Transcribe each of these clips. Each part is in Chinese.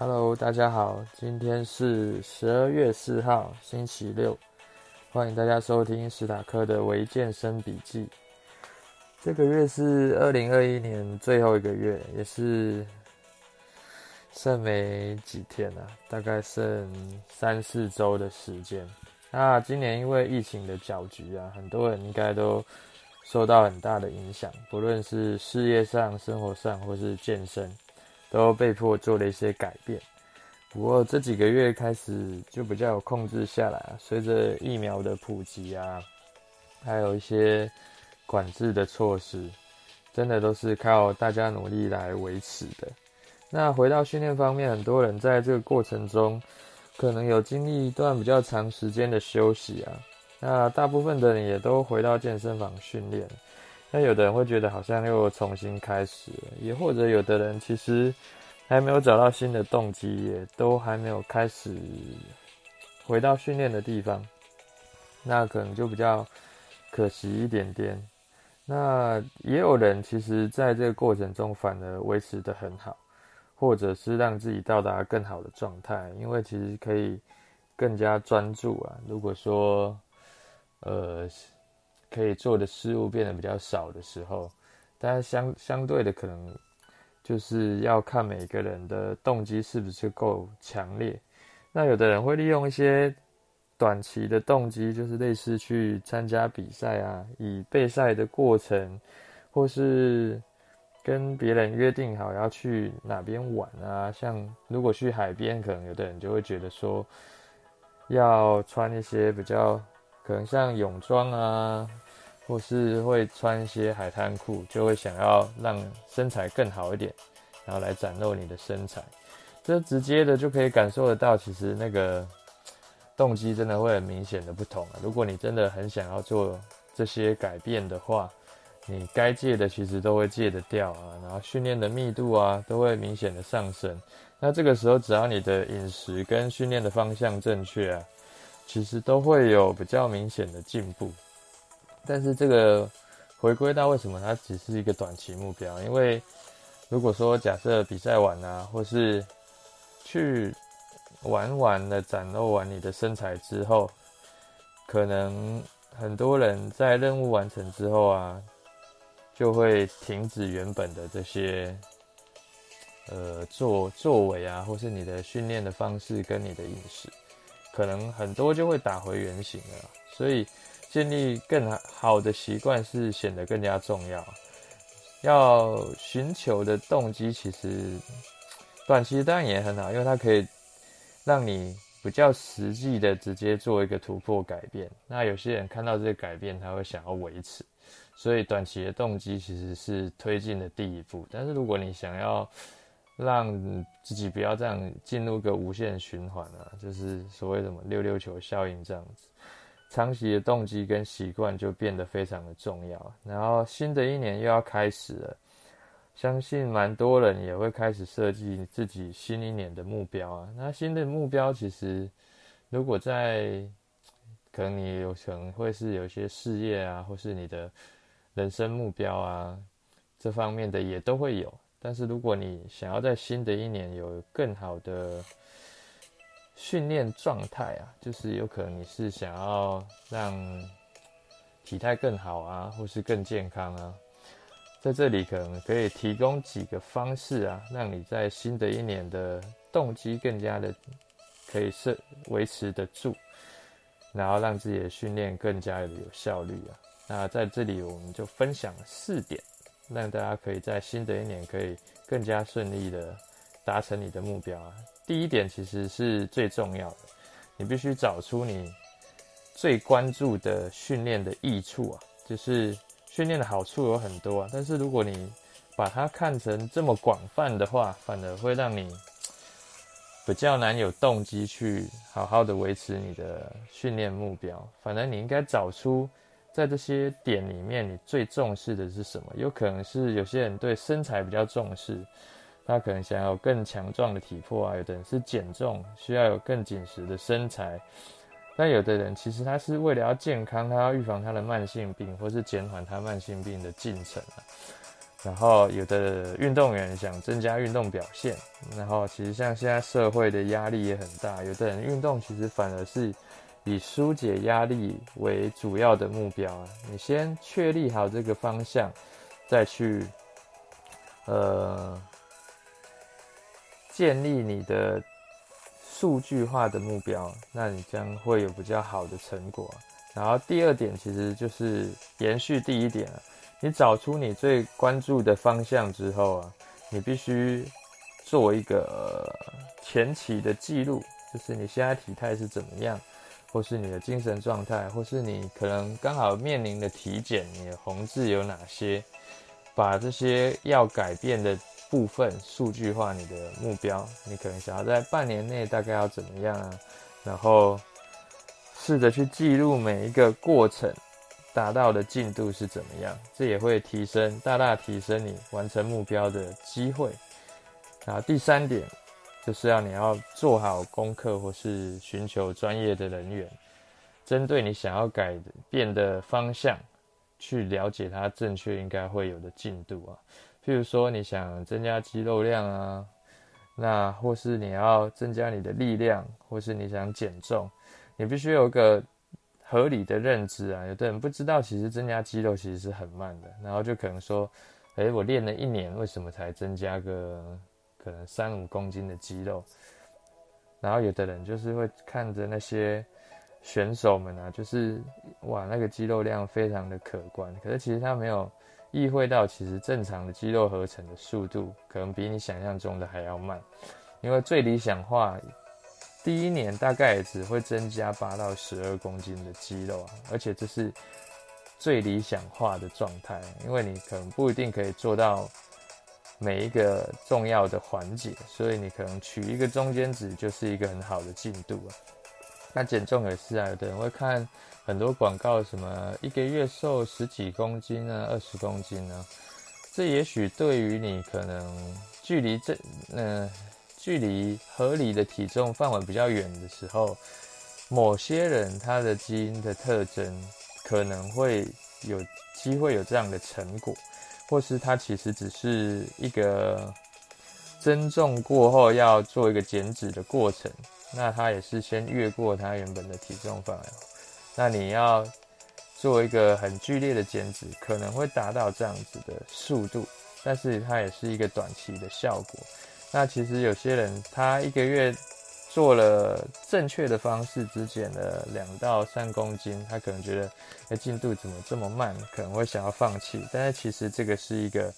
Hello，大家好，今天是十二月四号，星期六，欢迎大家收听史塔克的微健身笔记。这个月是二零二一年最后一个月，也是剩没几天了，大概剩三四周的时间。那今年因为疫情的搅局啊，很多人应该都受到很大的影响，不论是事业上、生活上，或是健身。都被迫做了一些改变，不过这几个月开始就比较有控制下来。随着疫苗的普及啊，还有一些管制的措施，真的都是靠大家努力来维持的。那回到训练方面，很多人在这个过程中可能有经历一段比较长时间的休息啊。那大部分的人也都回到健身房训练。那有的人会觉得好像又重新开始了，也或者有的人其实还没有找到新的动机，也都还没有开始回到训练的地方，那可能就比较可惜一点点。那也有人其实在这个过程中反而维持得很好，或者是让自己到达更好的状态，因为其实可以更加专注啊。如果说，呃。可以做的事物变得比较少的时候，但是相相对的可能就是要看每个人的动机是不是够强烈。那有的人会利用一些短期的动机，就是类似去参加比赛啊，以备赛的过程，或是跟别人约定好要去哪边玩啊。像如果去海边，可能有的人就会觉得说要穿一些比较。可能像泳装啊，或是会穿一些海滩裤，就会想要让身材更好一点，然后来展露你的身材。这直接的就可以感受得到，其实那个动机真的会很明显的不同啊。如果你真的很想要做这些改变的话，你该戒的其实都会戒得掉啊，然后训练的密度啊都会明显的上升。那这个时候，只要你的饮食跟训练的方向正确啊。其实都会有比较明显的进步，但是这个回归到为什么它只是一个短期目标？因为如果说假设比赛完啊，或是去玩完了展露完你的身材之后，可能很多人在任务完成之后啊，就会停止原本的这些呃作作为啊，或是你的训练的方式跟你的饮食。可能很多就会打回原形了，所以建立更好的习惯是显得更加重要。要寻求的动机其实短期当然也很好，因为它可以让你比较实际的直接做一个突破改变。那有些人看到这个改变，他会想要维持，所以短期的动机其实是推进的第一步。但是如果你想要，让自己不要这样进入个无限循环啊，就是所谓什么溜溜球效应这样子，长期的动机跟习惯就变得非常的重要。然后新的一年又要开始了，相信蛮多人也会开始设计自己新一年的目标啊。那新的目标其实，如果在可能你有可能会是有一些事业啊，或是你的人生目标啊，这方面的也都会有。但是如果你想要在新的一年有更好的训练状态啊，就是有可能你是想要让体态更好啊，或是更健康啊，在这里可能可以提供几个方式啊，让你在新的一年的动机更加的可以是维持得住，然后让自己的训练更加的有效率啊。那在这里我们就分享四点。让大家可以在新的一年可以更加顺利的达成你的目标啊。第一点其实是最重要的，你必须找出你最关注的训练的益处啊，就是训练的好处有很多啊，但是如果你把它看成这么广泛的话，反而会让你比较难有动机去好好的维持你的训练目标。反而你应该找出。在这些点里面，你最重视的是什么？有可能是有些人对身材比较重视，他可能想要更强壮的体魄啊；有的人是减重，需要有更紧实的身材；但有的人其实他是为了要健康，他要预防他的慢性病，或是减缓他慢性病的进程啊。然后有的运动员想增加运动表现，然后其实像现在社会的压力也很大，有的人运动其实反而是以纾解压力为主要的目标啊。你先确立好这个方向，再去呃建立你的数据化的目标，那你将会有比较好的成果。然后第二点其实就是延续第一点啊。你找出你最关注的方向之后啊，你必须做一个前期的记录，就是你现在体态是怎么样，或是你的精神状态，或是你可能刚好面临的体检，你的红字有哪些，把这些要改变的部分数据化，你的目标，你可能想要在半年内大概要怎么样啊，然后试着去记录每一个过程。达到的进度是怎么样？这也会提升，大大提升你完成目标的机会。然后第三点，就是要你要做好功课，或是寻求专业的人员，针对你想要改变的方向，去了解它正确应该会有的进度啊。譬如说你想增加肌肉量啊，那或是你要增加你的力量，或是你想减重，你必须有个。合理的认知啊，有的人不知道，其实增加肌肉其实是很慢的，然后就可能说，诶，我练了一年，为什么才增加个可能三五公斤的肌肉？然后有的人就是会看着那些选手们啊，就是哇，那个肌肉量非常的可观，可是其实他没有意会到，其实正常的肌肉合成的速度可能比你想象中的还要慢，因为最理想化。第一年大概也只会增加八到十二公斤的肌肉啊，而且这是最理想化的状态，因为你可能不一定可以做到每一个重要的环节，所以你可能取一个中间值就是一个很好的进度啊。那减重也是啊，有的人会看很多广告，什么一个月瘦十几公斤啊，二十公斤啊，这也许对于你可能距离这嗯。距离合理的体重范围比较远的时候，某些人他的基因的特征可能会有机会有这样的成果，或是它其实只是一个增重过后要做一个减脂的过程，那它也是先越过它原本的体重范围。那你要做一个很剧烈的减脂，可能会达到这样子的速度，但是它也是一个短期的效果。那其实有些人，他一个月做了正确的方式，只减了两到三公斤，他可能觉得，哎，进度怎么这么慢？可能会想要放弃。但是其实这个是一个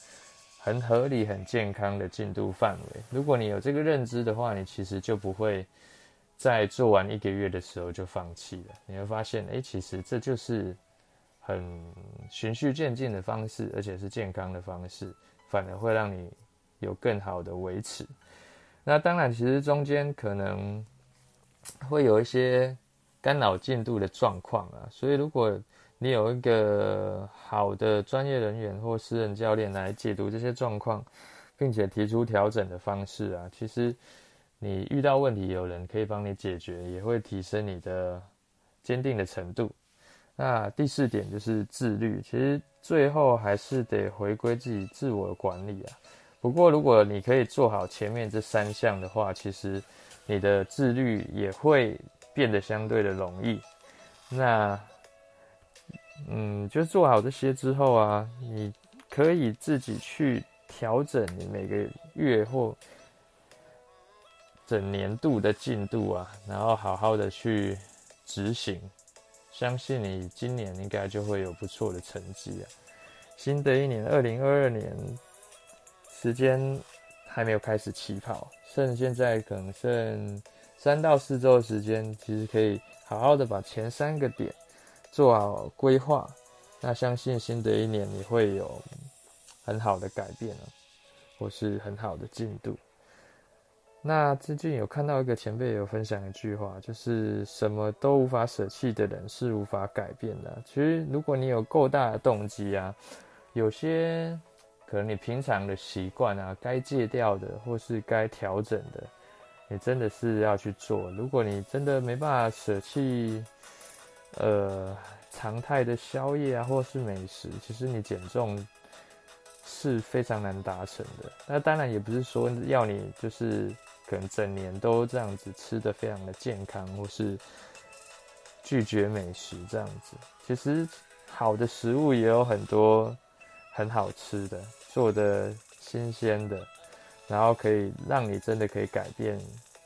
很合理、很健康的进度范围。如果你有这个认知的话，你其实就不会在做完一个月的时候就放弃了。你会发现，哎，其实这就是很循序渐进的方式，而且是健康的方式，反而会让你。有更好的维持，那当然，其实中间可能会有一些干扰进度的状况啊，所以如果你有一个好的专业人员或私人教练来解读这些状况，并且提出调整的方式啊，其实你遇到问题，有人可以帮你解决，也会提升你的坚定的程度。那第四点就是自律，其实最后还是得回归自己自我管理啊。不过，如果你可以做好前面这三项的话，其实你的自律也会变得相对的容易。那，嗯，就做好这些之后啊，你可以自己去调整你每个月或整年度的进度啊，然后好好的去执行。相信你今年应该就会有不错的成绩啊。新的一年，二零二二年。时间还没有开始起跑，剩现在可能剩三到四周的时间，其实可以好好的把前三个点做好规划。那相信新的一年你会有很好的改变了，或是很好的进度。那最近有看到一个前辈有分享一句话，就是什么都无法舍弃的人是无法改变的。其实如果你有够大的动机啊，有些。可能你平常的习惯啊，该戒掉的或是该调整的，你真的是要去做。如果你真的没办法舍弃，呃，常态的宵夜啊，或是美食，其实你减重是非常难达成的。那当然也不是说要你就是可能整年都这样子吃的非常的健康，或是拒绝美食这样子。其实好的食物也有很多很好吃的，做的新鲜的，然后可以让你真的可以改变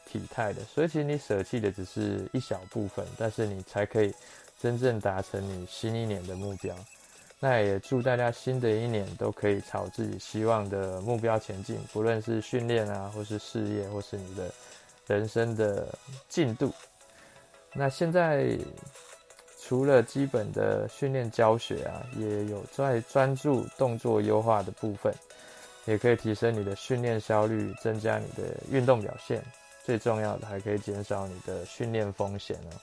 体态的。所以其实你舍弃的只是一小部分，但是你才可以真正达成你新一年的目标。那也祝大家新的一年都可以朝自己希望的目标前进，不论是训练啊，或是事业，或是你的人生的进度。那现在除了基本的训练教学啊，也有在专注动作优化的部分，也可以提升你的训练效率，增加你的运动表现。最重要的，还可以减少你的训练风险哦。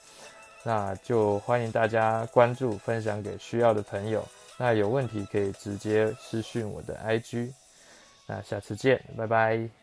那就欢迎大家关注，分享给需要的朋友。那有问题可以直接私讯我的 IG，那下次见，拜拜。